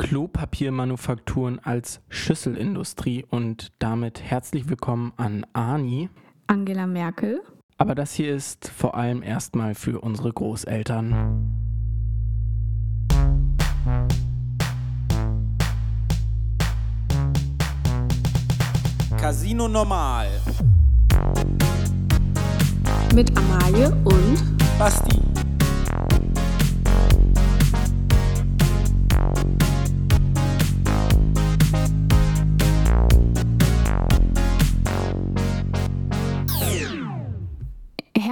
Klopapiermanufakturen als Schüsselindustrie und damit herzlich willkommen an Ani. Angela Merkel. Aber das hier ist vor allem erstmal für unsere Großeltern. Casino Normal. Mit Amalie und Basti.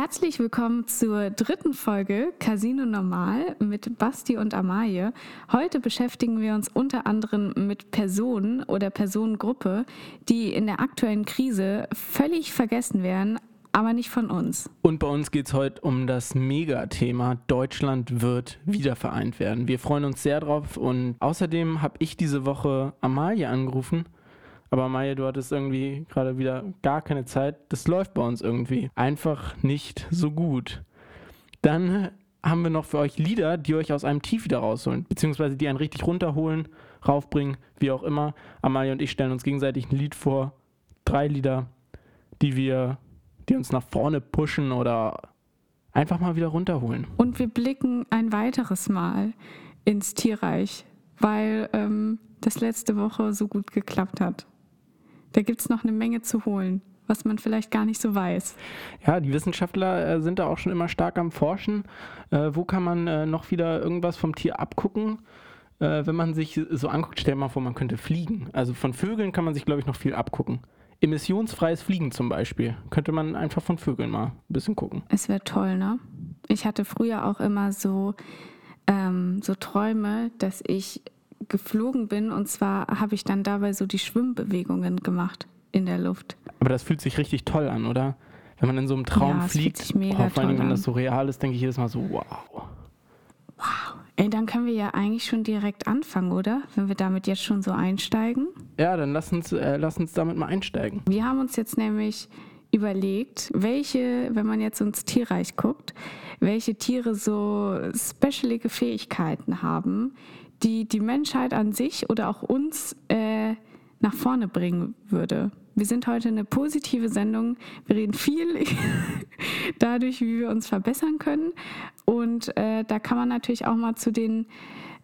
Herzlich willkommen zur dritten Folge Casino Normal mit Basti und Amalie. Heute beschäftigen wir uns unter anderem mit Personen oder Personengruppe, die in der aktuellen Krise völlig vergessen werden, aber nicht von uns. Und bei uns geht es heute um das Megathema Deutschland wird wiedervereint werden. Wir freuen uns sehr drauf und außerdem habe ich diese Woche Amalie angerufen aber Maya, du hattest irgendwie gerade wieder gar keine Zeit. Das läuft bei uns irgendwie einfach nicht so gut. Dann haben wir noch für euch Lieder, die euch aus einem Tief wieder rausholen, beziehungsweise die einen richtig runterholen, raufbringen, wie auch immer. Amalia und ich stellen uns gegenseitig ein Lied vor, drei Lieder, die wir, die uns nach vorne pushen oder einfach mal wieder runterholen. Und wir blicken ein weiteres Mal ins Tierreich, weil ähm, das letzte Woche so gut geklappt hat. Da gibt es noch eine Menge zu holen, was man vielleicht gar nicht so weiß. Ja, die Wissenschaftler äh, sind da auch schon immer stark am Forschen. Äh, wo kann man äh, noch wieder irgendwas vom Tier abgucken? Äh, wenn man sich so anguckt, stell mal vor, man könnte fliegen. Also von Vögeln kann man sich, glaube ich, noch viel abgucken. Emissionsfreies Fliegen zum Beispiel. Könnte man einfach von Vögeln mal ein bisschen gucken. Es wäre toll, ne? Ich hatte früher auch immer so, ähm, so Träume, dass ich geflogen bin. Und zwar habe ich dann dabei so die Schwimmbewegungen gemacht in der Luft. Aber das fühlt sich richtig toll an, oder? Wenn man in so einem Traum ja, fliegt, oh, vor allem, wenn das so real ist, denke ich jedes Mal so, wow. Wow. Ey, dann können wir ja eigentlich schon direkt anfangen, oder? Wenn wir damit jetzt schon so einsteigen. Ja, dann lass uns, äh, lass uns damit mal einsteigen. Wir haben uns jetzt nämlich überlegt, welche, wenn man jetzt ins Tierreich guckt, welche Tiere so specialige Fähigkeiten haben, die die Menschheit an sich oder auch uns äh, nach vorne bringen würde. Wir sind heute eine positive Sendung. Wir reden viel dadurch, wie wir uns verbessern können. Und äh, da kann man natürlich auch mal zu den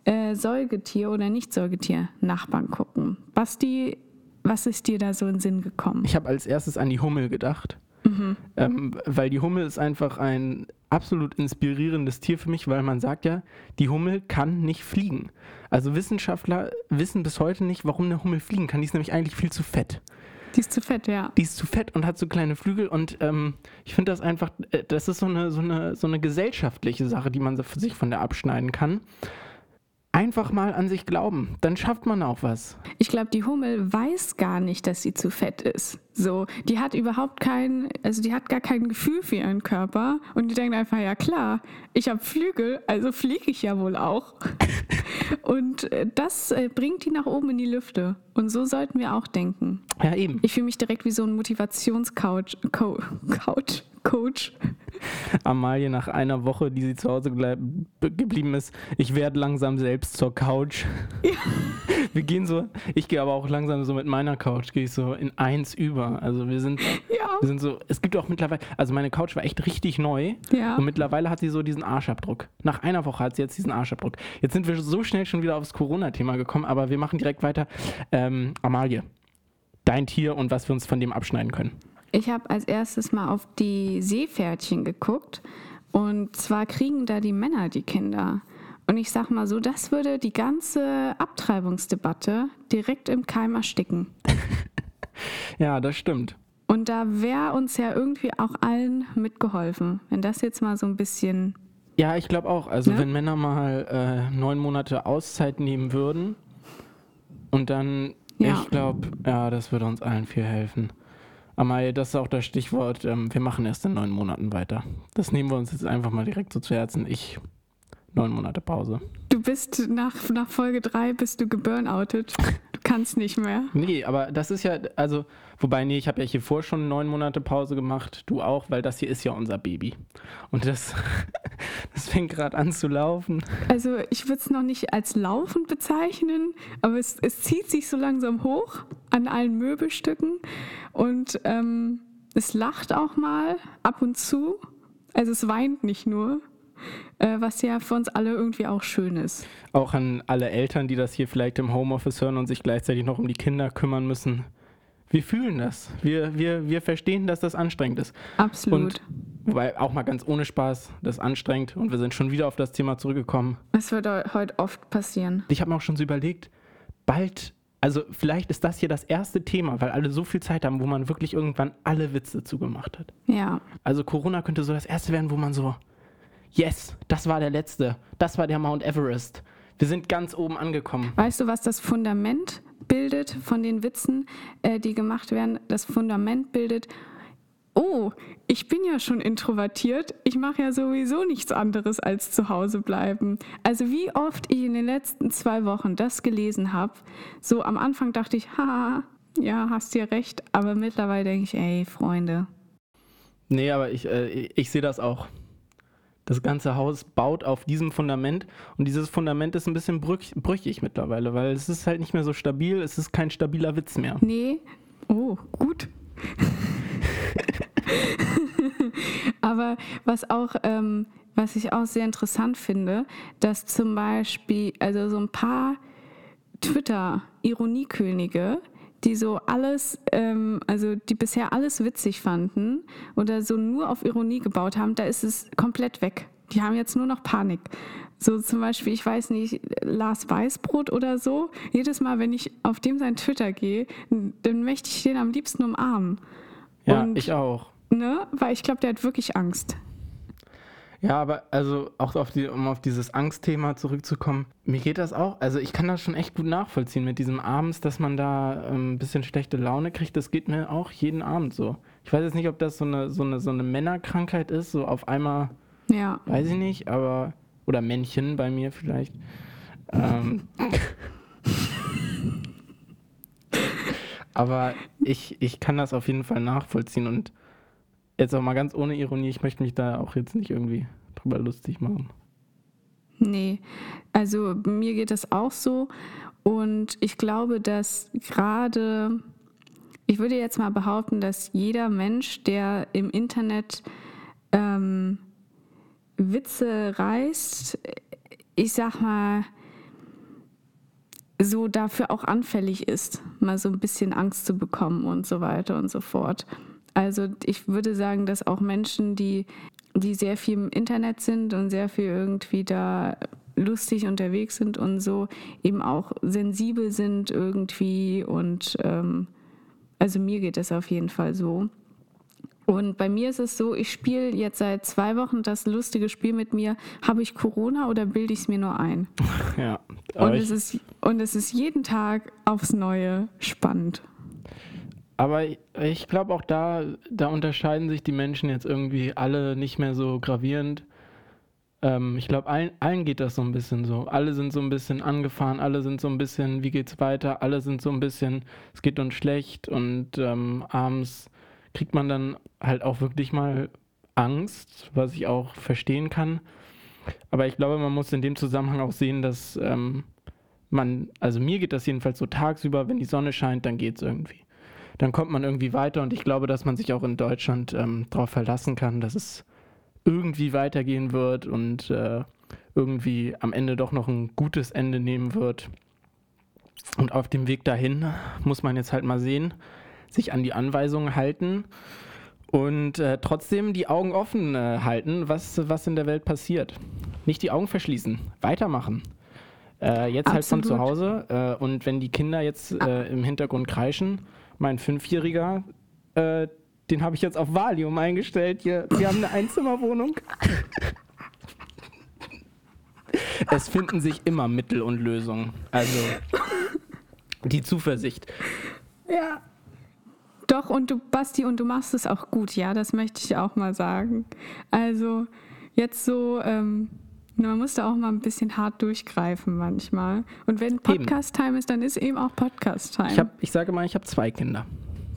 äh, Säugetier- oder Nicht-Säugetier-Nachbarn gucken. Basti, was ist dir da so in den Sinn gekommen? Ich habe als erstes an die Hummel gedacht. Mhm. Ähm, weil die Hummel ist einfach ein absolut inspirierendes Tier für mich, weil man sagt ja, die Hummel kann nicht fliegen. Also Wissenschaftler wissen bis heute nicht, warum eine Hummel fliegen kann. Die ist nämlich eigentlich viel zu fett. Die ist zu fett, ja. Die ist zu fett und hat so kleine Flügel und ähm, ich finde das einfach, äh, das ist so eine, so, eine, so eine gesellschaftliche Sache, die man sich von der abschneiden kann einfach mal an sich glauben. Dann schafft man auch was. Ich glaube, die Hummel weiß gar nicht, dass sie zu fett ist. So, die hat überhaupt kein, also die hat gar kein Gefühl für ihren Körper und die denkt einfach, ja klar, ich habe Flügel, also fliege ich ja wohl auch. und äh, das äh, bringt die nach oben in die Lüfte. Und so sollten wir auch denken. Ja, eben. Ich fühle mich direkt wie so ein Motivationscoach. Co Couch. Coach. Amalie nach einer Woche, die sie zu Hause geblieben ist, ich werde langsam selbst zur Couch. Ja. Wir gehen so, ich gehe aber auch langsam so mit meiner Couch, gehe ich so in eins über. Also wir sind, ja. wir sind so, es gibt auch mittlerweile, also meine Couch war echt richtig neu ja. und mittlerweile hat sie so diesen Arschabdruck. Nach einer Woche hat sie jetzt diesen Arschabdruck. Jetzt sind wir so schnell schon wieder aufs Corona-Thema gekommen, aber wir machen direkt weiter. Ähm, Amalie, dein Tier und was wir uns von dem abschneiden können. Ich habe als erstes mal auf die Seepferdchen geguckt. Und zwar kriegen da die Männer die Kinder. Und ich sag mal so, das würde die ganze Abtreibungsdebatte direkt im Keim ersticken. ja, das stimmt. Und da wäre uns ja irgendwie auch allen mitgeholfen, wenn das jetzt mal so ein bisschen. Ja, ich glaube auch. Also, ne? wenn Männer mal äh, neun Monate Auszeit nehmen würden und dann, ja. ich glaube, ja, das würde uns allen viel helfen. Amai, das ist auch das Stichwort. Ähm, wir machen erst in neun Monaten weiter. Das nehmen wir uns jetzt einfach mal direkt so zu Herzen. Ich, neun Monate Pause. Du bist nach, nach Folge drei bist du geburnoutet. Kann es nicht mehr. Nee, aber das ist ja, also, wobei, nee, ich habe ja hier vor schon neun Monate Pause gemacht, du auch, weil das hier ist ja unser Baby. Und das, das fängt gerade an zu laufen. Also ich würde es noch nicht als laufend bezeichnen, aber es, es zieht sich so langsam hoch an allen Möbelstücken und ähm, es lacht auch mal ab und zu. Also es weint nicht nur was ja für uns alle irgendwie auch schön ist. Auch an alle Eltern, die das hier vielleicht im Homeoffice hören und sich gleichzeitig noch um die Kinder kümmern müssen. Wir fühlen das. Wir, wir, wir verstehen, dass das anstrengend ist. Absolut. Und wobei auch mal ganz ohne Spaß, das ist anstrengend und wir sind schon wieder auf das Thema zurückgekommen. Es wird heute oft passieren. Ich habe mir auch schon so überlegt, bald also vielleicht ist das hier das erste Thema, weil alle so viel Zeit haben, wo man wirklich irgendwann alle Witze zugemacht hat. Ja. Also Corona könnte so das erste werden, wo man so, yes, das war der letzte, das war der Mount Everest. Wir sind ganz oben angekommen. Weißt du, was das Fundament bildet von den Witzen, äh, die gemacht werden? Das Fundament bildet, oh, ich bin ja schon introvertiert, ich mache ja sowieso nichts anderes als zu Hause bleiben. Also wie oft ich in den letzten zwei Wochen das gelesen habe, so am Anfang dachte ich, haha, ja, hast dir recht, aber mittlerweile denke ich, ey, Freunde. Nee, aber ich, äh, ich sehe das auch. Das ganze Haus baut auf diesem Fundament und dieses Fundament ist ein bisschen brüch, brüchig mittlerweile, weil es ist halt nicht mehr so stabil, es ist kein stabiler Witz mehr. Nee, oh, gut. Aber was auch, ähm, was ich auch sehr interessant finde, dass zum Beispiel, also so ein paar Twitter-Ironiekönige, die so alles, ähm, also die bisher alles witzig fanden oder so nur auf Ironie gebaut haben, da ist es komplett weg. Die haben jetzt nur noch Panik. So zum Beispiel, ich weiß nicht, Lars Weißbrot oder so. Jedes Mal, wenn ich auf dem sein Twitter gehe, dann möchte ich den am liebsten umarmen. Ja, Und, ich auch. Ne? Weil ich glaube, der hat wirklich Angst. Ja, aber also auch auf die, um auf dieses Angstthema zurückzukommen, mir geht das auch, also ich kann das schon echt gut nachvollziehen mit diesem abends, dass man da ähm, ein bisschen schlechte Laune kriegt, das geht mir auch jeden Abend so. Ich weiß jetzt nicht, ob das so eine, so eine, so eine Männerkrankheit ist, so auf einmal, ja. weiß ich nicht, aber, oder Männchen bei mir vielleicht. Ähm, aber ich, ich kann das auf jeden Fall nachvollziehen und Jetzt auch mal ganz ohne Ironie, ich möchte mich da auch jetzt nicht irgendwie drüber lustig machen. Nee, also mir geht das auch so. Und ich glaube, dass gerade, ich würde jetzt mal behaupten, dass jeder Mensch, der im Internet ähm, Witze reißt, ich sag mal, so dafür auch anfällig ist, mal so ein bisschen Angst zu bekommen und so weiter und so fort. Also ich würde sagen, dass auch Menschen, die, die sehr viel im Internet sind und sehr viel irgendwie da lustig unterwegs sind und so, eben auch sensibel sind irgendwie. Und ähm, also mir geht es auf jeden Fall so. Und bei mir ist es so, ich spiele jetzt seit zwei Wochen das lustige Spiel mit mir. Habe ich Corona oder bilde ich es mir nur ein? Ja. Und es, ist, und es ist jeden Tag aufs Neue spannend. Aber ich glaube auch da, da unterscheiden sich die Menschen jetzt irgendwie alle nicht mehr so gravierend. Ähm, ich glaube, allen, allen geht das so ein bisschen so. Alle sind so ein bisschen angefahren, alle sind so ein bisschen, wie geht's weiter? Alle sind so ein bisschen, es geht uns schlecht und ähm, abends kriegt man dann halt auch wirklich mal Angst, was ich auch verstehen kann. Aber ich glaube, man muss in dem Zusammenhang auch sehen, dass ähm, man, also mir geht das jedenfalls so tagsüber, wenn die Sonne scheint, dann geht es irgendwie dann kommt man irgendwie weiter und ich glaube, dass man sich auch in Deutschland ähm, darauf verlassen kann, dass es irgendwie weitergehen wird und äh, irgendwie am Ende doch noch ein gutes Ende nehmen wird. Und auf dem Weg dahin muss man jetzt halt mal sehen, sich an die Anweisungen halten und äh, trotzdem die Augen offen äh, halten, was, was in der Welt passiert. Nicht die Augen verschließen, weitermachen. Äh, jetzt Absolut. halt von zu Hause äh, und wenn die Kinder jetzt äh, im Hintergrund kreischen, mein Fünfjähriger, äh, den habe ich jetzt auf Valium eingestellt. Hier, wir haben eine Einzimmerwohnung. es finden sich immer Mittel und Lösungen. Also die Zuversicht. Ja. Doch, und du, Basti, und du machst es auch gut, ja, das möchte ich auch mal sagen. Also, jetzt so, ähm, Man muss da auch mal ein bisschen hart durchgreifen manchmal. Und wenn Podcast-Time ist, dann ist eben auch Podcast-Time. Ich, hab, ich sage mal, ich habe zwei Kinder.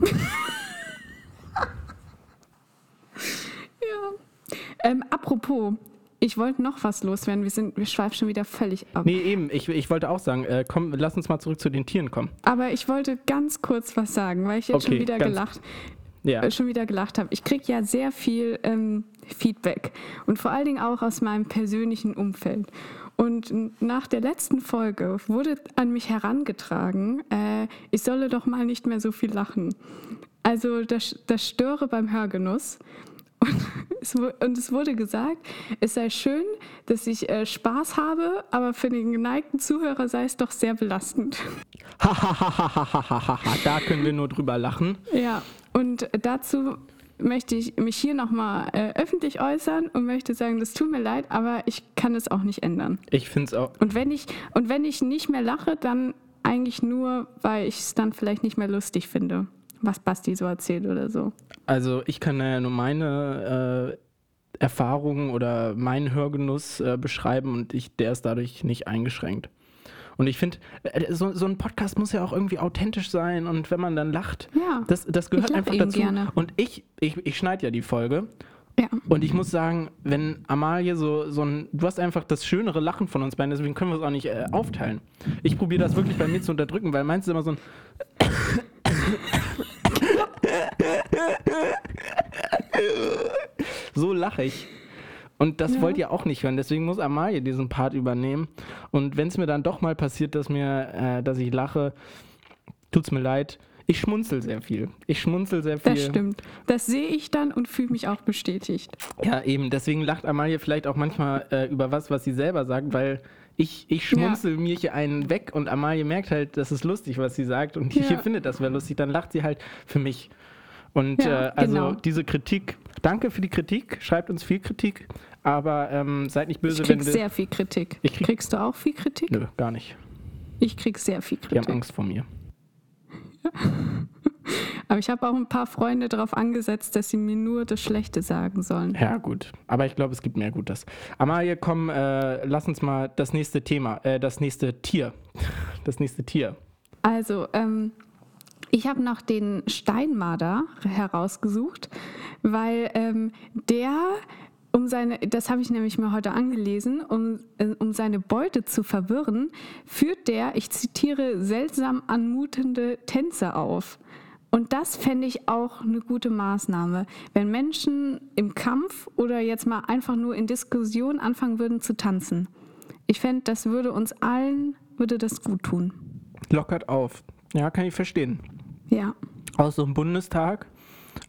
ja. Ähm, apropos, ich wollte noch was loswerden. Wir, sind, wir schweifen schon wieder völlig ab. Nee, eben. Ich, ich wollte auch sagen, äh, komm, lass uns mal zurück zu den Tieren kommen. Aber ich wollte ganz kurz was sagen, weil ich jetzt Okay, schon wieder gelacht Ja. schon wieder gelacht habe. Ich kriege ja sehr viel ähm, Feedback und vor allen Dingen auch aus meinem persönlichen Umfeld. Und nach der letzten Folge wurde an mich herangetragen, äh, ich solle doch mal nicht mehr so viel lachen. Also das, das störe beim Hörgenuss. Und es, und es wurde gesagt, es sei schön, dass ich äh, Spaß habe, aber für den geneigten Zuhörer sei es doch sehr belastend. Hahaha, da können wir nur drüber lachen. Ja, und dazu möchte ich mich hier nochmal äh, öffentlich äußern und möchte sagen, das tut mir leid, aber ich kann es auch nicht ändern. Ich finde es auch. Und wenn ich, und wenn ich nicht mehr lache, dann eigentlich nur, weil ich es dann vielleicht nicht mehr lustig finde, was Basti so erzählt oder so. Also ich kann ja nur meine äh, Erfahrungen oder meinen Hörgenuss äh, beschreiben und ich, der ist dadurch nicht eingeschränkt. Und ich finde, äh, so, so ein Podcast muss ja auch irgendwie authentisch sein und wenn man dann lacht, Ja, das, das gehört einfach dazu. gerne. Und ich, ich, ich schneide ja die Folge Ja. und ich muss sagen, wenn Amalie so, so ein, du hast einfach das schönere Lachen von uns beiden, deswegen können wir es auch nicht äh, aufteilen. Ich probiere das wirklich bei mir zu unterdrücken, weil meins ist immer so ein so lache ich. Und das Ja. wollt ihr auch nicht hören, deswegen muss Amalie diesen Part übernehmen. Und wenn es mir dann doch mal passiert, dass mir, äh, dass ich lache, tut's mir leid. Ich schmunzel sehr viel. Ich schmunzel sehr viel. Das stimmt. Das sehe ich dann und fühle mich auch bestätigt. Ja, eben. Deswegen lacht Amalie vielleicht auch manchmal äh, über was, was sie selber sagt, weil ich, ich schmunzel mir hier einen weg und Amalie merkt halt, das ist lustig, was sie sagt und Ja. hier findet das wäre lustig. Dann lacht sie halt für mich. Und Ja, äh, also genau. diese Kritik, danke für die Kritik, schreibt uns viel Kritik, aber ähm, seid nicht Ich böse, krieg wenn wir. sehr viel Kritik. Ich krieg- Kriegst du auch viel Kritik? Nö, gar nicht. Ich krieg sehr viel Die haben Kritik. Angst vor mir. Aber ich habe auch ein paar Freunde darauf angesetzt, dass sie mir nur das Schlechte sagen sollen. Ja, gut. Aber ich glaube, es gibt mehr Gutes. Amalie, komm, äh, lass uns mal das nächste Thema, äh, das nächste Tier. Das nächste Tier. Also, ähm, ich habe noch den Steinmarder herausgesucht, weil ähm, der, um seine, das habe ich nämlich mir heute angelesen, um, äh, um seine Beute zu verwirren, führt der, ich zitiere, seltsam anmutende Tänze auf. Und das fände ich auch eine gute Maßnahme. Wenn Menschen im Kampf oder jetzt mal einfach nur in Diskussion anfangen würden zu tanzen. Ich fände, das würde uns allen, würde das gut tun. Lockert auf. Ja, kann ich verstehen. Ja. Aus so einem Bundestag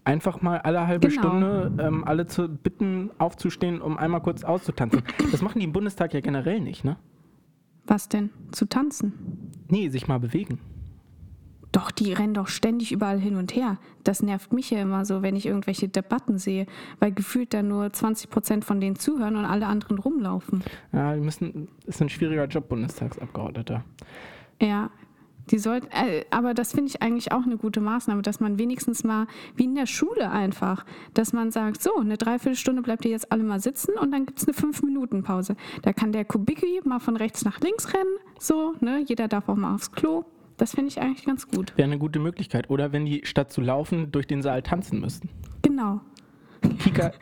einfach mal alle halbe Genau. Stunde ähm, alle zu bitten, aufzustehen, um einmal kurz auszutanzen. Das machen die im Bundestag ja generell nicht, ne? Was denn? Zu tanzen? Nee, sich mal bewegen. Doch, die rennen doch ständig überall hin und her. Das nervt mich ja immer so, wenn ich irgendwelche Debatten sehe, weil gefühlt da nur 20 Prozent von denen zuhören und alle anderen rumlaufen. Ja, die müssen, ist ein schwieriger Job, Bundestagsabgeordneter. Ja, die sollten, äh, aber das finde ich eigentlich auch eine gute Maßnahme, dass man wenigstens mal, wie in der Schule einfach, dass man sagt, so, eine Dreiviertelstunde bleibt ihr jetzt alle mal sitzen und dann gibt es eine Fünf-Minuten-Pause. Da kann der Kubicki mal von rechts nach links rennen, so, ne, jeder darf auch mal aufs Klo. Das finde ich eigentlich ganz gut. Wäre eine gute Möglichkeit. Oder wenn die statt zu laufen durch den Saal tanzen müssten. Genau. Kika.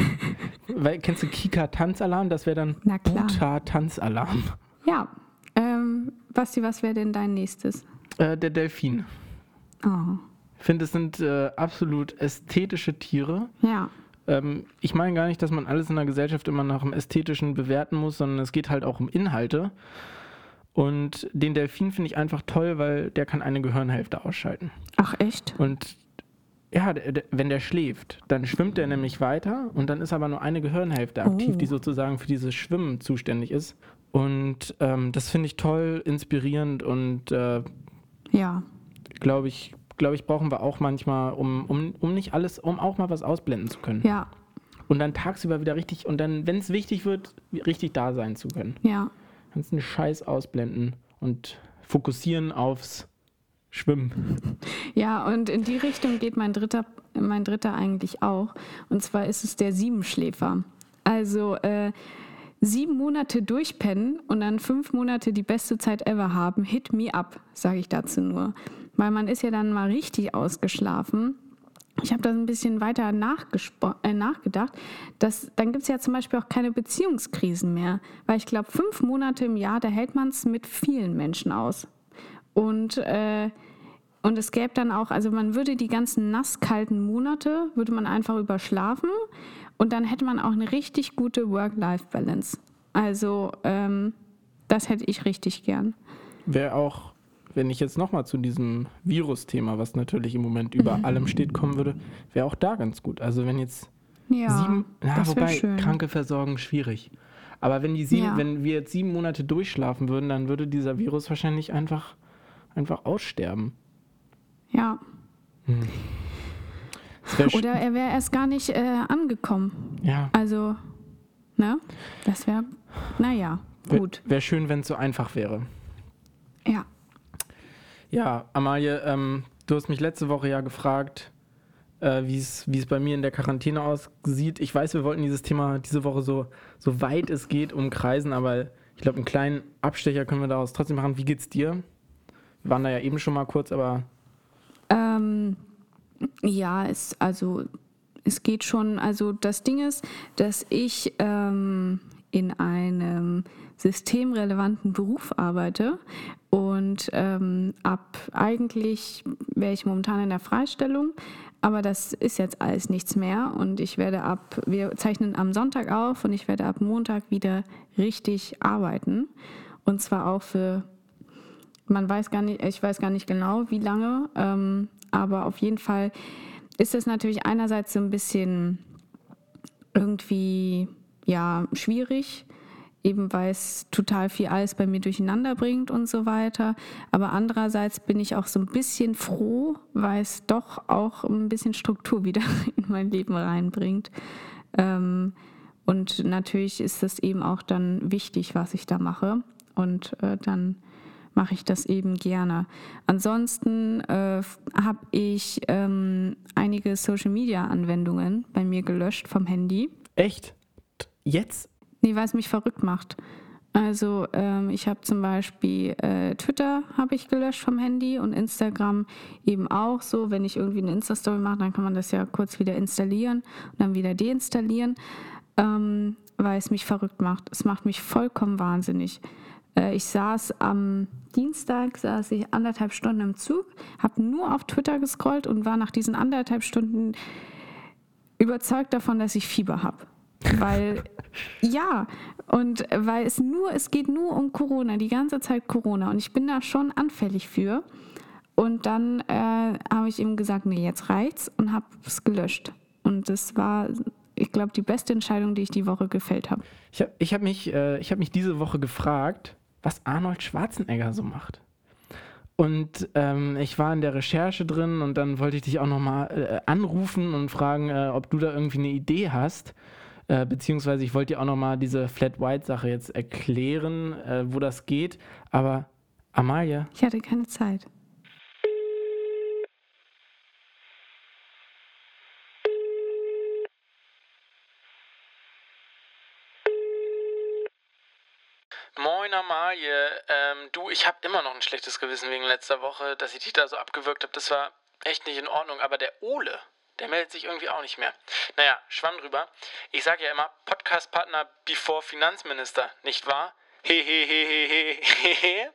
Weil, kennst du Kika Tanzalarm? Das wäre dann. Buta Tanzalarm. Ja. Ähm, Basti, was wäre denn dein nächstes? Äh, der Delfin. Oh. Ich finde, es sind äh, absolut ästhetische Tiere. Ja. Ähm, ich meine gar nicht, dass man alles in der Gesellschaft immer nach dem Ästhetischen bewerten muss, sondern es geht halt auch um Inhalte. Und den Delfin finde ich einfach toll, weil der kann eine Gehirnhälfte ausschalten. Ach, echt? Und ja, wenn der schläft, dann schwimmt er nämlich weiter und dann ist aber nur eine Gehirnhälfte aktiv, Oh. die sozusagen für dieses Schwimmen zuständig ist. Und ähm, das finde ich toll, inspirierend und äh, Ja. glaube ich, glaube ich, brauchen wir auch manchmal, um, um, um nicht alles, um auch mal was ausblenden zu können. Ja. Und dann tagsüber wieder richtig, und dann, wenn es wichtig wird, richtig da sein zu können. Ja. Kannst einen Scheiß ausblenden und fokussieren aufs Schwimmen. Ja, und in die Richtung geht mein dritter, mein dritter eigentlich auch. Und zwar ist es der Siebenschläfer. Also äh, sieben Monate durchpennen und dann fünf Monate die beste Zeit ever haben, hit me up, sage ich dazu nur. Weil man ist ja dann mal richtig ausgeschlafen. Ich habe da ein bisschen weiter äh, nachgedacht. Dass, dann gibt es ja zum Beispiel auch keine Beziehungskrisen mehr. Weil ich glaube, fünf Monate im Jahr, da hält man es mit vielen Menschen aus. Und, äh, und es gäbe dann auch, also man würde die ganzen nasskalten Monate, würde man einfach überschlafen und dann hätte man auch eine richtig gute Work-Life-Balance. Also ähm, das hätte ich richtig gern. Wäre auch, wenn ich jetzt nochmal zu diesem Virus-Thema, was natürlich im Moment über mhm. allem steht, kommen würde, wäre auch da ganz gut. Also wenn jetzt ja, sieben, na, wobei schön. Kranke versorgen schwierig. Aber wenn die sieben, ja. wenn wir jetzt sieben Monate durchschlafen würden, dann würde dieser Virus wahrscheinlich einfach, einfach aussterben. Ja. Hm. Oder er wäre erst gar nicht äh, angekommen. Ja. Also, ne? Das wäre, naja, gut. Wäre wär schön, wenn es so einfach wäre. Ja. Ja, Amalie, ähm, du hast mich letzte Woche ja gefragt, äh, wie es bei mir in der Quarantäne aussieht. Ich weiß, wir wollten dieses Thema diese Woche so, so weit es geht umkreisen, aber ich glaube, einen kleinen Abstecher können wir daraus trotzdem machen. Wie geht's dir? Waren da ja eben schon mal kurz, aber. Ähm, ja, es, also es geht schon. Also das Ding ist, dass ich ähm, in einem systemrelevanten Beruf arbeite und ähm, ab eigentlich wäre ich momentan in der Freistellung, aber das ist jetzt alles nichts mehr und ich werde ab, wir zeichnen am Sonntag auf und ich werde ab Montag wieder richtig arbeiten und zwar auch für, man weiß gar nicht, ich weiß gar nicht genau wie lange, ähm, aber auf jeden Fall ist es natürlich einerseits so ein bisschen irgendwie ja schwierig, eben weil es total viel alles bei mir durcheinander bringt und so weiter. Aber andererseits bin ich auch so ein bisschen froh, weil es doch auch ein bisschen Struktur wieder in mein Leben reinbringt. Ähm, und natürlich ist es eben auch dann wichtig, was ich da mache. Und äh, dann mache ich das eben gerne. Ansonsten äh, habe ich ähm, einige Social-Media-Anwendungen bei mir gelöscht vom Handy. Echt? Jetzt? Nee, weil es mich verrückt macht. Also ähm, ich habe zum Beispiel äh, Twitter habe ich gelöscht vom Handy und Instagram eben auch so. Wenn ich irgendwie eine Insta-Story mache, dann kann man das ja kurz wieder installieren und dann wieder deinstallieren, ähm, weil es mich verrückt macht. Es macht mich vollkommen wahnsinnig. Äh, ich saß am Dienstag, saß ich anderthalb Stunden im Zug, habe nur auf Twitter gescrollt und war nach diesen anderthalb Stunden überzeugt davon, dass ich Fieber habe. Weil, ja, und weil es nur, es geht nur um Corona, die ganze Zeit Corona. Und ich bin da schon anfällig für. Und dann äh, habe ich ihm gesagt, nee, jetzt reicht's und habe es gelöscht. Und das war, ich glaube, die beste Entscheidung, die ich die Woche gefällt habe. Ich habe ich hab mich, äh, hab mich diese Woche gefragt, was Arnold Schwarzenegger so macht. Und ähm, ich war in der Recherche drin und dann wollte ich dich auch nochmal äh, anrufen und fragen, äh, ob du da irgendwie eine Idee hast. Äh, beziehungsweise ich wollte dir auch nochmal diese Flat White Sache jetzt erklären, äh, wo das geht. Aber Amalia. Ich hatte keine Zeit. Moin Amalie, ähm, du, ich habe immer noch ein schlechtes Gewissen wegen letzter Woche, dass ich dich da so abgewürgt habe. Das war echt nicht in Ordnung, aber der Ole, der meldet sich irgendwie auch nicht mehr. Naja, schwamm drüber. Ich sage ja immer, Podcast-Partner before Finanzminister, nicht wahr? Hehehehehehe.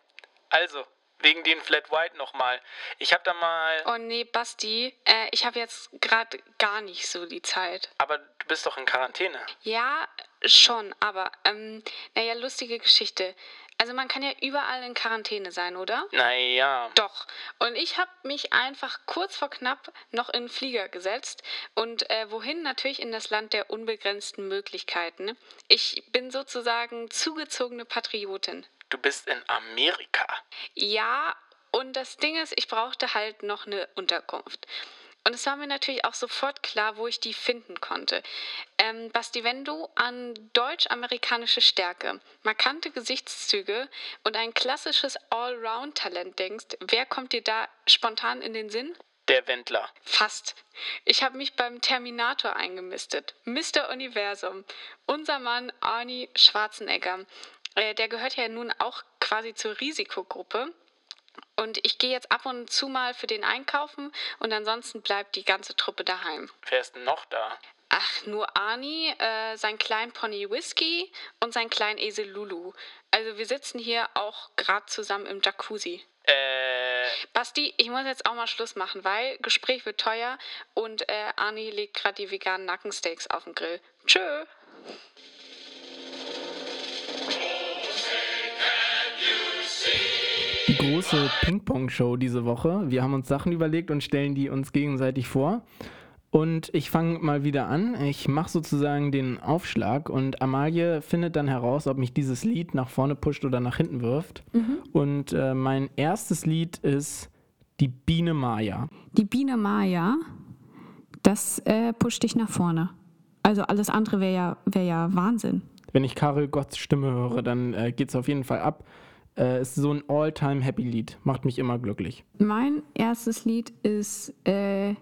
Also, wegen den Flat White nochmal. Ich habe da mal. Oh nee, Basti, äh, ich habe jetzt gerade gar nicht so die Zeit. Aber du bist doch in Quarantäne. Ja, schon, aber ähm, naja, lustige Geschichte. Also man kann ja überall in Quarantäne sein, oder? Naja. Doch. Und ich habe mich einfach kurz vor knapp noch in den Flieger gesetzt. Und äh, wohin? Natürlich in das Land der unbegrenzten Möglichkeiten. Ich bin sozusagen zugezogene Patriotin. Du bist in Amerika. Ja, und das Ding ist, ich brauchte halt noch eine Unterkunft. Und es war mir natürlich auch sofort klar, wo ich die finden konnte. Ähm, Basti, wenn du an deutsch-amerikanische Stärke, markante Gesichtszüge und ein klassisches Allround-Talent denkst, wer kommt dir da spontan in den Sinn? Der Wendler. Fast. Ich habe mich beim Terminator eingemistet. Mr. Universum. Unser Mann Arnie Schwarzenegger. Äh, der gehört ja nun auch quasi zur Risikogruppe. Und ich gehe jetzt ab und zu mal für den einkaufen und ansonsten bleibt die ganze Truppe daheim. Wer ist denn noch da? Ach, nur Arnie, äh, sein kleinen Pony Whisky und sein kleinen Esel Lulu. Also wir sitzen hier auch gerade zusammen im Jacuzzi. Äh, Basti, ich muss jetzt auch mal Schluss machen, weil Gespräch wird teuer und äh, Arnie legt gerade die veganen Nackensteaks auf den Grill. Tschö. Große Ping-Pong-Show diese Woche. Wir haben uns Sachen überlegt und stellen die uns gegenseitig vor. Und ich fange mal wieder an. Ich mache sozusagen den Aufschlag und Amalie findet dann heraus, ob mich dieses Lied nach vorne pusht oder nach hinten wirft. Und äh, mein erstes Lied ist Die Biene Maya. Die Biene Maya, das äh, pusht dich nach vorne. Also alles andere wäre ja, wär ja Wahnsinn. Wenn ich Karel Gotts Stimme höre, dann äh, geht es auf jeden Fall ab. Äh, ist so ein All-Time-Happy-Lied. Macht mich immer glücklich. Mein erstes Lied ist äh,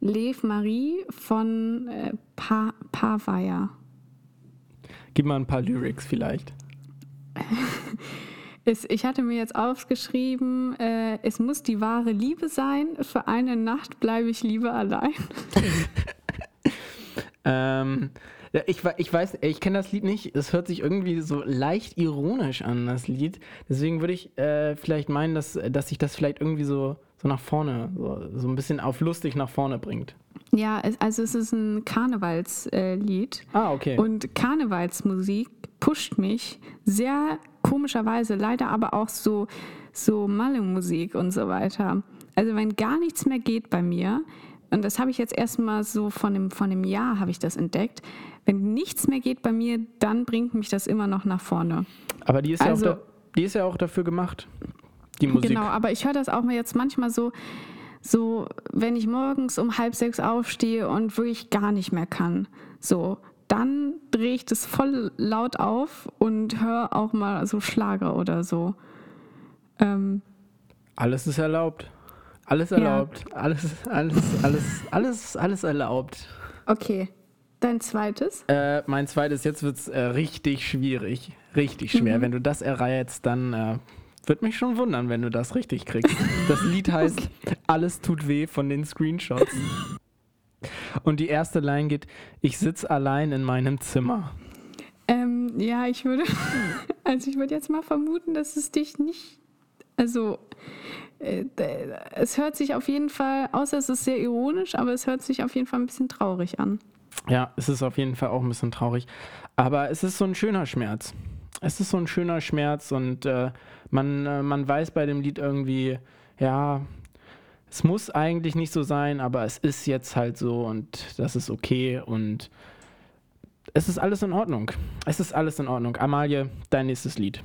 Lev Marie von äh, pa Pavaya. Gib mal ein paar Lyrics vielleicht. Ich hatte mir jetzt aufgeschrieben, äh, es muss die wahre Liebe sein. Für eine Nacht bleibe ich lieber allein. Ähm, ja, ich, ich weiß, ich kenne das Lied nicht. Es hört sich irgendwie so leicht ironisch an, das Lied. Deswegen würde ich äh, vielleicht meinen, dass, dass sich das vielleicht irgendwie so, so nach vorne, so, so ein bisschen auf lustig nach vorne bringt. Ja, es, also es ist ein Karnevalslied. Äh. Ah, okay. Und Karnevalsmusik pusht mich sehr komischerweise, leider aber auch so, so Malle-Musik und so weiter. Also wenn gar nichts mehr geht bei mir, und das habe ich jetzt erstmal so von dem, von dem Jahr habe ich das entdeckt, wenn nichts mehr geht bei mir, dann bringt mich das immer noch nach vorne. Aber die ist, also- ja, auch da, die ist ja auch dafür gemacht, die Musik. Genau, aber ich höre das auch mal jetzt manchmal so, so, wenn ich morgens um halb sechs aufstehe und wirklich gar nicht mehr kann, so, dann drehe ich das voll laut auf und höre auch mal so Schlager oder so. Ähm, Alles ist erlaubt. Alles Ja. erlaubt. Alles, alles, alles, alles, alles erlaubt. okay, dein zweites? Äh, mein zweites, jetzt wird es äh, richtig schwierig. Richtig schwer. Wenn du das erreizt, dann äh, wird mich schon wundern, wenn du das richtig kriegst. Das Lied heißt Alles tut weh von den Screenshots. Und die erste Line geht, ich sitz allein in meinem Zimmer. Ähm, ja, ich würde, also ich würde jetzt mal vermuten, dass es dich nicht, also äh, es hört sich auf jeden Fall, außer es ist sehr ironisch, aber es hört sich auf jeden Fall ein bisschen traurig an. Ja, es ist auf jeden Fall auch ein bisschen traurig. Aber es ist so ein schöner Schmerz. Es ist so ein schöner Schmerz und äh, man, äh, man weiß bei dem Lied irgendwie, ja, es muss eigentlich nicht so sein, aber es ist jetzt halt so und das ist okay und es ist alles in Ordnung. Es ist alles in Ordnung. Amalie, dein nächstes Lied.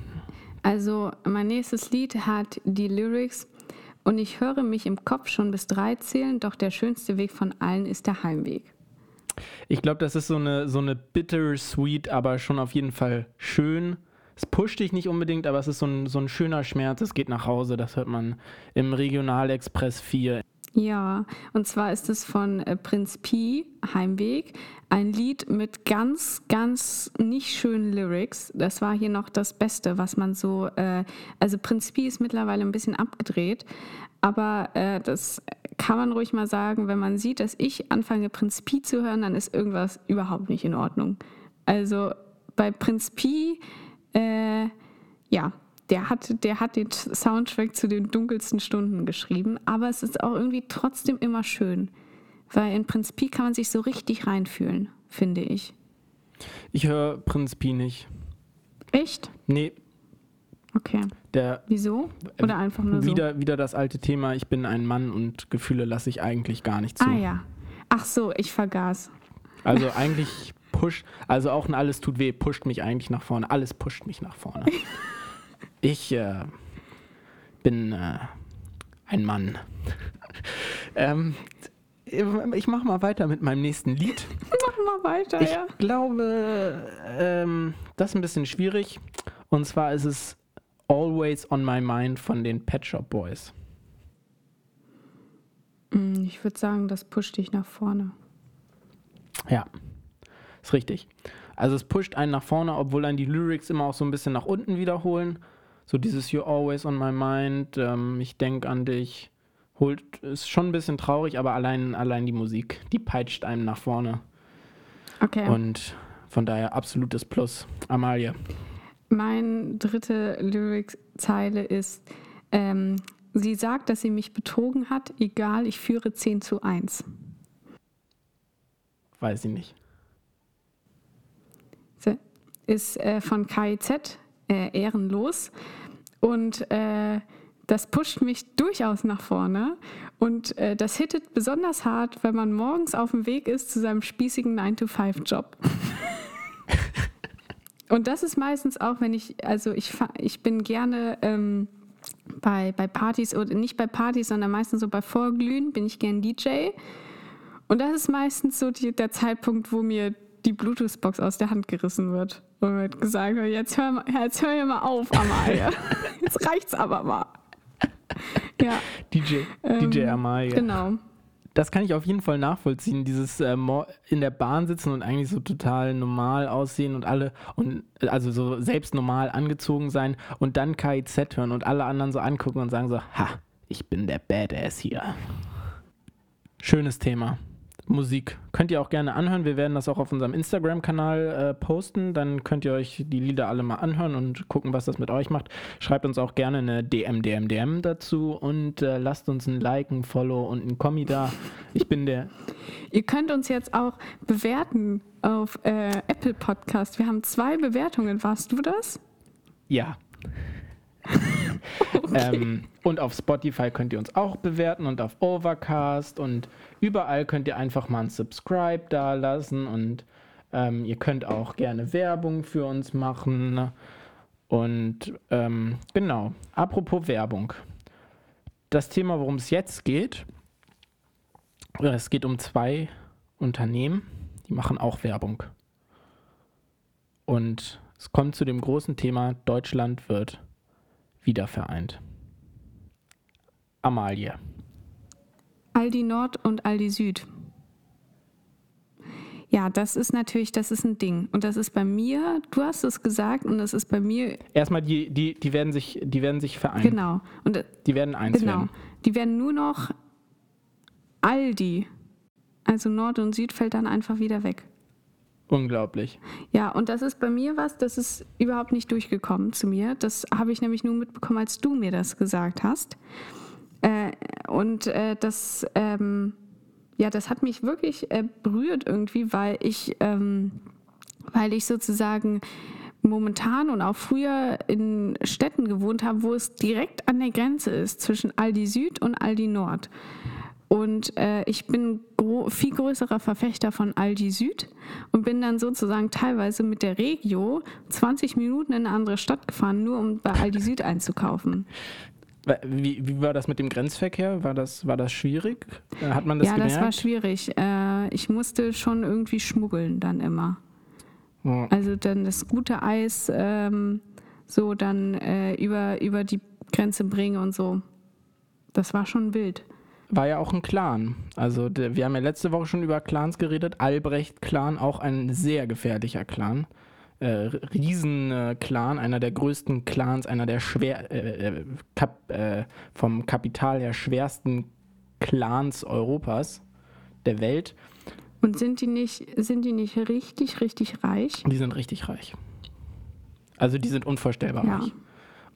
Also mein nächstes Lied hat die Lyrics und ich höre mich im Kopf schon bis drei zählen, doch der schönste Weg von allen ist der Heimweg. Ich glaube, das ist so eine, so eine bittersweet, aber schon auf jeden Fall schön. Es pusht dich nicht unbedingt, aber es ist so ein, so ein schöner Schmerz. Es geht nach Hause, das hört man im Regionalexpress 4. Ja, und zwar ist es von äh, Prinz Pi, Heimweg, ein Lied mit ganz, ganz nicht schönen Lyrics. Das war hier noch das Beste, was man so, äh, also Prinz Pi ist mittlerweile ein bisschen abgedreht, aber äh, das kann man ruhig mal sagen, wenn man sieht, dass ich anfange Prinz Pi zu hören, dann ist irgendwas überhaupt nicht in Ordnung. Also bei Prinz Pi, äh, ja, der hat, der hat den Soundtrack zu den dunkelsten Stunden geschrieben, aber es ist auch irgendwie trotzdem immer schön. Weil in Prinz Pi kann man sich so richtig reinfühlen, finde ich. Ich höre Prinz Pi nicht. Echt? Nee, Okay. der Wieso? Oder einfach nur so? wieder, wieder das alte Thema, ich bin ein Mann und Gefühle lasse ich eigentlich gar nicht zu. Ah ja. Ach so, ich vergaß. Also eigentlich push, also auch ein Alles tut weh, pusht mich eigentlich nach vorne. Alles pusht mich nach vorne. Ich äh, bin äh, ein Mann. ähm, ich mache mal weiter mit meinem nächsten Lied. Mach mal weiter, Ich ja. glaube, ähm, das ist ein bisschen schwierig. Und zwar ist es Always on My Mind von den Pet Shop Boys. Hm, Ich würde sagen, das pusht dich nach vorne. Ja, ist richtig. Also es pusht einen nach vorne, obwohl dann die Lyrics immer auch so ein bisschen nach unten wiederholen. So dieses You're always on my mind, ähm, ich denke an dich. Holt, ist schon ein bisschen traurig, aber allein, allein die Musik, die peitscht einem nach vorne. Okay. Und von daher absolutes Plus. Amalie. Mein dritte Lyrics-Zeile ist, ähm, sie sagt, dass sie mich betrogen hat, egal, ich führe 10 zu 1. Weiß ich nicht. Ist äh, von KIZ, äh, ehrenlos. Und äh, das pusht mich durchaus nach vorne. Und äh, das hittet besonders hart, wenn man morgens auf dem Weg ist zu seinem spießigen 9-to-5-Job. Und das ist meistens auch, wenn ich, also ich, ich bin gerne ähm, bei, bei Partys oder nicht bei Partys, sondern meistens so bei Vorglühen bin ich gern DJ. Und das ist meistens so die, der Zeitpunkt, wo mir die Bluetooth-Box aus der Hand gerissen wird. Und wird gesagt, jetzt hör, jetzt hör mal auf, Amalia. jetzt reicht's aber mal. Ja. DJ, ähm, DJ Amalia. Genau. Das kann ich auf jeden Fall nachvollziehen, dieses äh, in der Bahn sitzen und eigentlich so total normal aussehen und alle und also so selbst normal angezogen sein und dann KIZ hören und alle anderen so angucken und sagen so, ha, ich bin der Badass hier. Schönes Thema. Musik. Könnt ihr auch gerne anhören. Wir werden das auch auf unserem Instagram-Kanal äh, posten. Dann könnt ihr euch die Lieder alle mal anhören und gucken, was das mit euch macht. Schreibt uns auch gerne eine DM, DM, DM dazu und äh, lasst uns ein Like, ein Follow und ein Kommi da. Ich bin der. Ihr könnt uns jetzt auch bewerten auf äh, Apple Podcast. Wir haben zwei Bewertungen. Warst du das? Ja. okay. ähm, und auf Spotify könnt ihr uns auch bewerten und auf Overcast und überall könnt ihr einfach mal ein Subscribe da lassen und ähm, ihr könnt auch gerne Werbung für uns machen. Und ähm, genau, apropos Werbung. Das Thema, worum es jetzt geht, es geht um zwei Unternehmen, die machen auch Werbung. Und es kommt zu dem großen Thema, Deutschland wird wiedervereint. Amalie. Aldi Nord und Aldi Süd. Ja, das ist natürlich, das ist ein Ding. Und das ist bei mir, du hast es gesagt, und das ist bei mir. Erstmal, die, die, die, werden, sich, die werden sich vereinen. Genau. Und, die werden eins genau. werden. Die werden nur noch Aldi. Also Nord und Süd fällt dann einfach wieder weg. Unglaublich. Ja, und das ist bei mir was, das ist überhaupt nicht durchgekommen zu mir. Das habe ich nämlich nur mitbekommen, als du mir das gesagt hast. Äh, und äh, das, ähm, ja, das hat mich wirklich äh, berührt irgendwie, weil ich, ähm, weil ich sozusagen momentan und auch früher in Städten gewohnt habe, wo es direkt an der Grenze ist zwischen Aldi Süd und Aldi Nord. Und äh, ich bin gro viel größerer Verfechter von Aldi Süd und bin dann sozusagen teilweise mit der Regio 20 Minuten in eine andere Stadt gefahren, nur um bei Aldi Süd einzukaufen. Wie, wie war das mit dem Grenzverkehr? War das, war das schwierig? Äh, hat man das Ja, gemerkt? das war schwierig. Äh, ich musste schon irgendwie schmuggeln dann immer. Oh. Also dann das gute Eis ähm, so dann äh, über, über die Grenze bringen und so. Das war schon wild war ja auch ein Clan. Also der, wir haben ja letzte Woche schon über Clans geredet. Albrecht-Clan, auch ein sehr gefährlicher Clan. Äh, Riesen-Clan, einer der größten Clans, einer der schwer, äh, äh Kap, äh, vom Kapital her schwersten Clans Europas, der Welt. Und sind die nicht, sind die nicht richtig, richtig reich? Die sind richtig reich. Also die sind unvorstellbar ja. reich.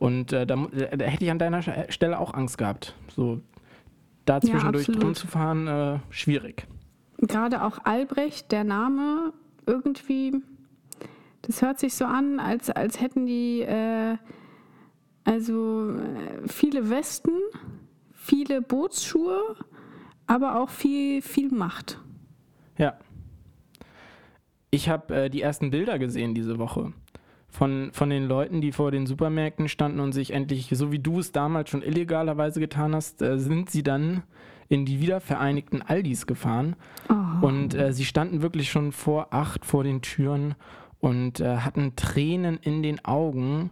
Und äh, da, da, hätte ich an deiner Stelle auch Angst gehabt. So da zwischendurch ja, drum zu fahren, äh, schwierig. Gerade auch Albrecht, der Name, irgendwie, das hört sich so an, als, als hätten die äh, also äh, viele Westen, viele Bootsschuhe, aber auch viel, viel Macht. Ja. Ich habe äh, die ersten Bilder gesehen diese Woche von, von den Leuten, die vor den Supermärkten standen und sich endlich, so wie du es damals schon illegalerweise getan hast, äh, sind sie dann in die wiedervereinigten Aldis gefahren. Oh. Und äh, sie standen wirklich schon vor acht vor den Türen und äh, hatten Tränen in den Augen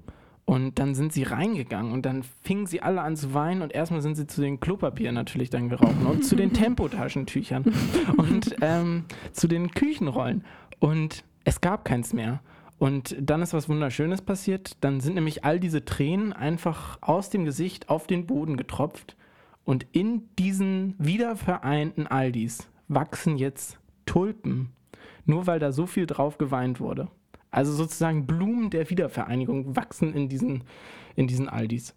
Und dann sind sie reingegangen und dann fingen sie alle an zu weinen und erstmal sind sie zu den Klopapier natürlich dann geraucht und zu den Tempotaschentüchern und ähm, zu den Küchenrollen. Und es gab keins mehr. Und dann ist was Wunderschönes passiert. Dann sind nämlich all diese Tränen einfach aus dem Gesicht auf den Boden getropft. Und in diesen wiedervereinten Aldis wachsen jetzt Tulpen. Nur weil da so viel drauf geweint wurde. Also sozusagen Blumen der Wiedervereinigung wachsen in diesen, in diesen Aldis.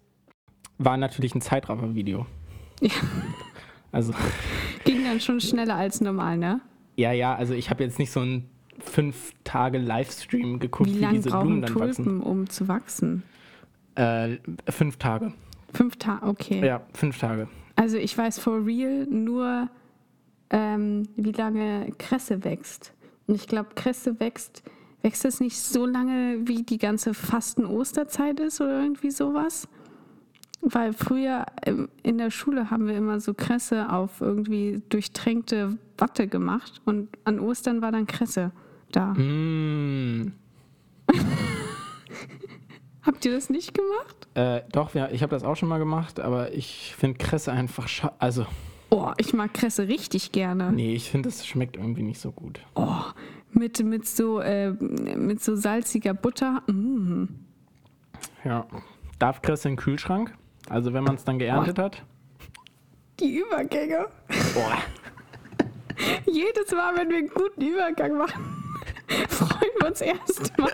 War natürlich ein Zeitraffer-Video. Ja. Also, Ging dann schon schneller als normal, ne? ja, ja, also ich habe jetzt nicht so einen fünf Tage Livestream geguckt, Wie wie, diese Blumen dann wachsen. Tulpen, um zu wachsen? Äh, fünf Tage. Fünf Tage, okay. Ja, fünf Tage. Also ich weiß for real nur, ähm, wie lange Kresse wächst. Und ich glaube, Kresse wächst, wächst es nicht so lange, wie die ganze Fasten-Osterzeit ist oder irgendwie sowas? Weil früher ähm, in der Schule haben wir immer so Kresse auf irgendwie durchtränkte Watte gemacht und an Ostern war dann Kresse da. Mm, Habt ihr das nicht gemacht? äh, doch, ja, ich habe das auch schon mal gemacht, aber ich finde Kresse einfach scha Also, Oh, ich mag Kresse richtig gerne. nee, ich finde, es schmeckt irgendwie nicht so gut. Oh, mit, mit, so, äh, mit so salziger Butter. Mm. Ja. Darf Kresse in den Kühlschrank? Also, wenn man es dann geerntet hat? Die Übergänge. Boah. Jedes Mal, wenn wir einen guten Übergang machen, freuen wir uns erstmal,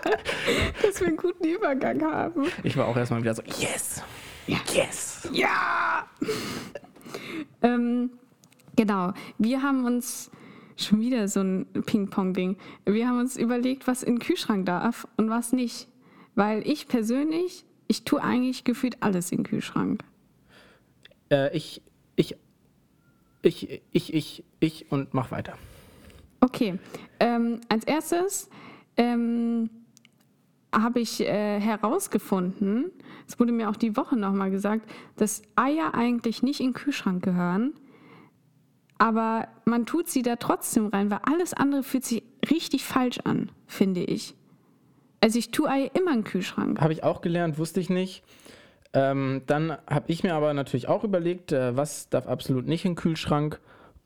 dass wir einen guten Übergang haben. Ich war auch erstmal wieder so, yes! Yes! Ja! ähm, genau, wir haben uns schon wieder so ein Ping-Pong-Ding. Wir haben uns überlegt, was in den Kühlschrank darf und was nicht. Weil ich persönlich, ich tue eigentlich gefühlt alles in den Kühlschrank. Äh, ich, ich, ich, ich, ich, ich und mach weiter. Okay, ähm, als erstes ähm, habe ich äh, herausgefunden, es wurde mir auch die Woche nochmal gesagt, dass Eier eigentlich nicht in den Kühlschrank gehören, aber man tut sie da trotzdem rein, weil alles andere fühlt sich richtig falsch an, finde ich. Also ich tue Eier immer in den Kühlschrank. Habe ich auch gelernt, wusste ich nicht. Ähm, dann habe ich mir aber natürlich auch überlegt, äh, was darf absolut nicht in den Kühlschrank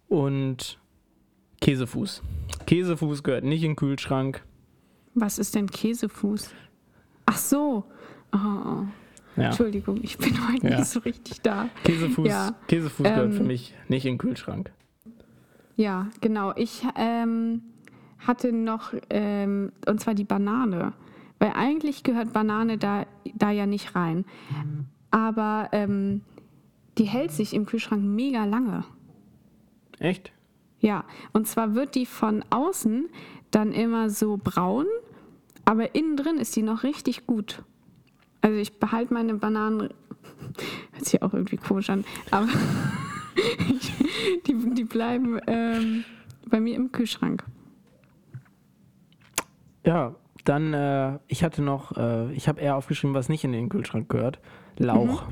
und Käsefuß. Käsefuß gehört nicht in den Kühlschrank. Was ist denn Käsefuß? Ach so. Oh, oh. Ja. Entschuldigung, ich bin heute Ja. nicht so richtig da. Käsefuß, Ja. Käsefuß gehört für Ähm, mich nicht in den Kühlschrank. Ja, genau. Ich ähm, hatte noch, ähm, und zwar die Banane. Weil eigentlich gehört Banane da, da ja nicht rein. Aber ähm, die hält sich im Kühlschrank mega lange. Echt? Ja, und zwar wird die von außen dann immer so braun, aber innen drin ist die noch richtig gut. Also ich behalte meine Bananen, hört sich auch irgendwie komisch an, aber die, die bleiben ähm, bei mir im Kühlschrank. Ja, dann, äh, ich hatte noch, äh, ich habe eher aufgeschrieben, was nicht in den Kühlschrank gehört. Lauch.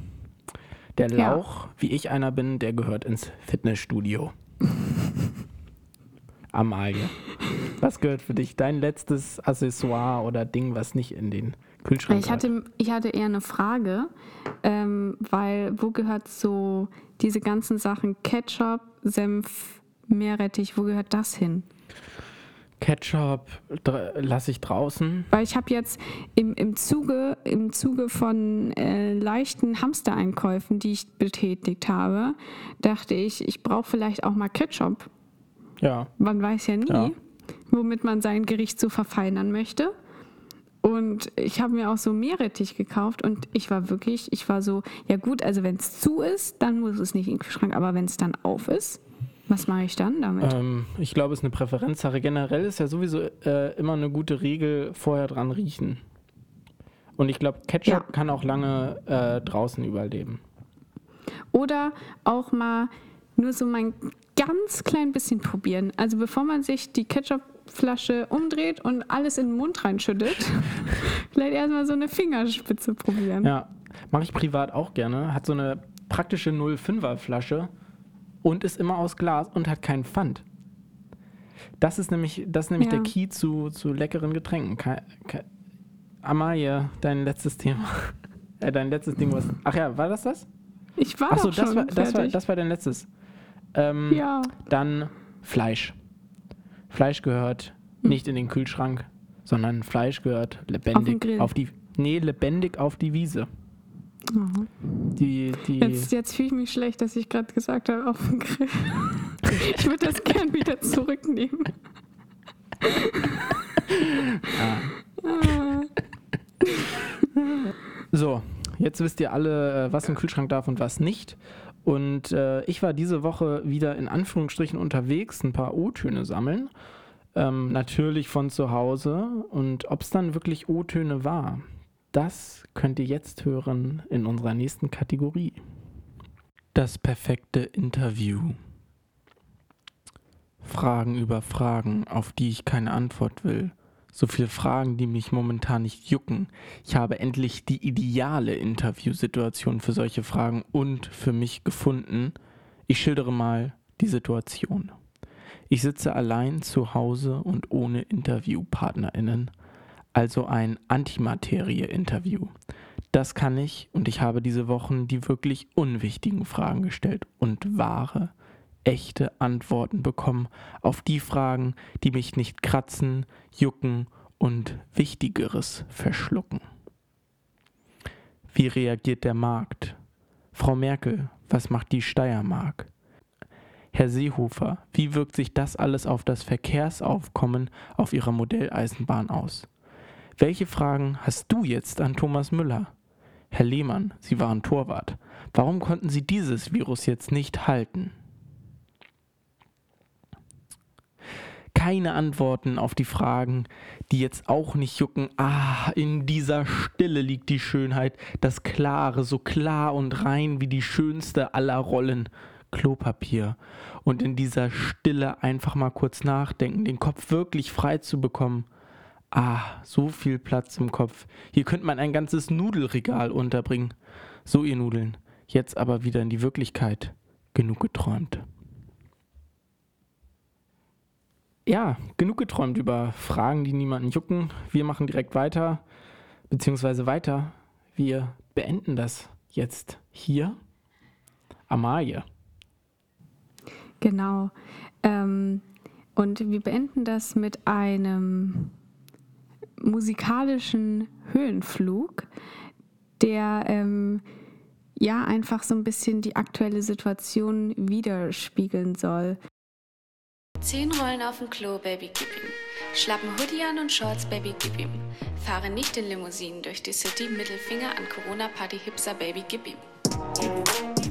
Der Mhm. Ja. Lauch, wie ich einer bin, der gehört ins Fitnessstudio. Amalie. Was gehört für dich? Dein letztes Accessoire oder Ding, was nicht in den Kühlschrank Ich gehört? hatte, ich hatte eher eine Frage, ähm, weil wo gehört so diese ganzen Sachen Ketchup, Senf, Meerrettich, wo gehört das hin? Ketchup lasse ich draußen. Weil ich habe jetzt im, im, Zuge, im Zuge von äh, leichten Hamstereinkäufen, die ich betätigt habe, dachte ich, ich brauche vielleicht auch mal Ketchup. Ja. Man weiß ja nie, Ja. womit man sein Gericht so verfeinern möchte. Und ich habe mir auch so Meerrettich gekauft und ich war wirklich, ich war so, ja gut, also wenn es zu ist, dann muss es nicht in den Kühlschrank, aber wenn es dann auf ist, was mache ich dann damit? Ähm, ich glaube, es ist eine Präferenzsache. Generell ist ja sowieso äh, immer eine gute Regel, vorher dran riechen. Und ich glaube, Ketchup Ja. kann auch lange äh, draußen überleben. Oder auch mal nur so mein ganz klein bisschen probieren. Also bevor man sich die Ketchupflasche umdreht und alles in den Mund reinschüttet, vielleicht erstmal so eine Fingerspitze probieren. Ja, mache ich privat auch gerne. Hat so eine praktische 05er Flasche und ist immer aus Glas und hat keinen Pfand. Das ist nämlich, das ist nämlich Ja. der Key zu, zu leckeren Getränken. Ke, ke, Amalie, dein letztes Thema. Äh, dein letztes Ding was. Ach ja, war das das? Ich war Achso, doch das schon war, das, war, das war dein letztes. Ähm, Ja. Dann Fleisch. Fleisch gehört Hm. nicht in den Kühlschrank, sondern Fleisch gehört Auf den lebendig Grill. auf die. Nee, lebendig auf die Wiese. Mhm. Die, die, Jetzt, jetzt fühle ich mich schlecht, dass ich gerade gesagt habe, auf dem Grill. ich würde das gern wieder zurücknehmen. Ah. So, jetzt wisst ihr alle, äh, was im Kühlschrank darf und was nicht. Und äh, ich war diese Woche wieder in Anführungsstrichen unterwegs, ein paar O-Töne sammeln. Ähm, natürlich von zu Hause. Und ob es dann wirklich O-Töne war, das könnt ihr jetzt hören in unserer nächsten Kategorie. Das perfekte Interview. Fragen über Fragen, auf die ich keine Antwort will. So viele Fragen, die mich momentan nicht jucken. Ich habe endlich die ideale Interviewsituation für solche Fragen und für mich gefunden. Ich schildere mal die Situation. Ich sitze allein zu Hause und ohne Interviewpartnerinnen, also ein Antimaterie-Interview. Das kann ich und ich habe diese Wochen die wirklich unwichtigen Fragen gestellt und wahre, echte Antworten bekommen auf die Fragen, die mich nicht kratzen, jucken und Wichtigeres verschlucken. Wie reagiert der Markt? Frau Merkel, was macht die Steiermark? Herr Seehofer, wie wirkt sich das alles auf das Verkehrsaufkommen auf Ihrer Modelleisenbahn aus? Welche Fragen hast du jetzt an Thomas Müller? Herr Lehmann, Sie waren Torwart. Warum konnten Sie dieses Virus jetzt nicht halten? Keine Antworten auf die Fragen, die jetzt auch nicht jucken. Ah, in dieser Stille liegt die Schönheit, das Klare, so klar und rein wie die schönste aller Rollen. Klopapier. Und in dieser Stille einfach mal kurz nachdenken, den Kopf wirklich frei zu bekommen. Ah, so viel Platz im Kopf. Hier könnte man ein ganzes Nudelregal unterbringen. So, ihr Nudeln. Jetzt aber wieder in die Wirklichkeit. Genug geträumt. Ja, genug geträumt über Fragen, die niemanden jucken. Wir machen direkt weiter, beziehungsweise weiter. Wir beenden das jetzt hier. Amalie. Genau. Ähm, und wir beenden das mit einem musikalischen Höhenflug, der ähm, ja einfach so ein bisschen die aktuelle Situation widerspiegeln soll. Zehn Rollen auf dem Klo, Baby, gib ihm. Schlappen Hoodie an und Shorts, Baby, gib ihm. Fahre nicht in Limousinen durch die City, Mittelfinger an Corona-Party-Hipster, Baby, gib ihm.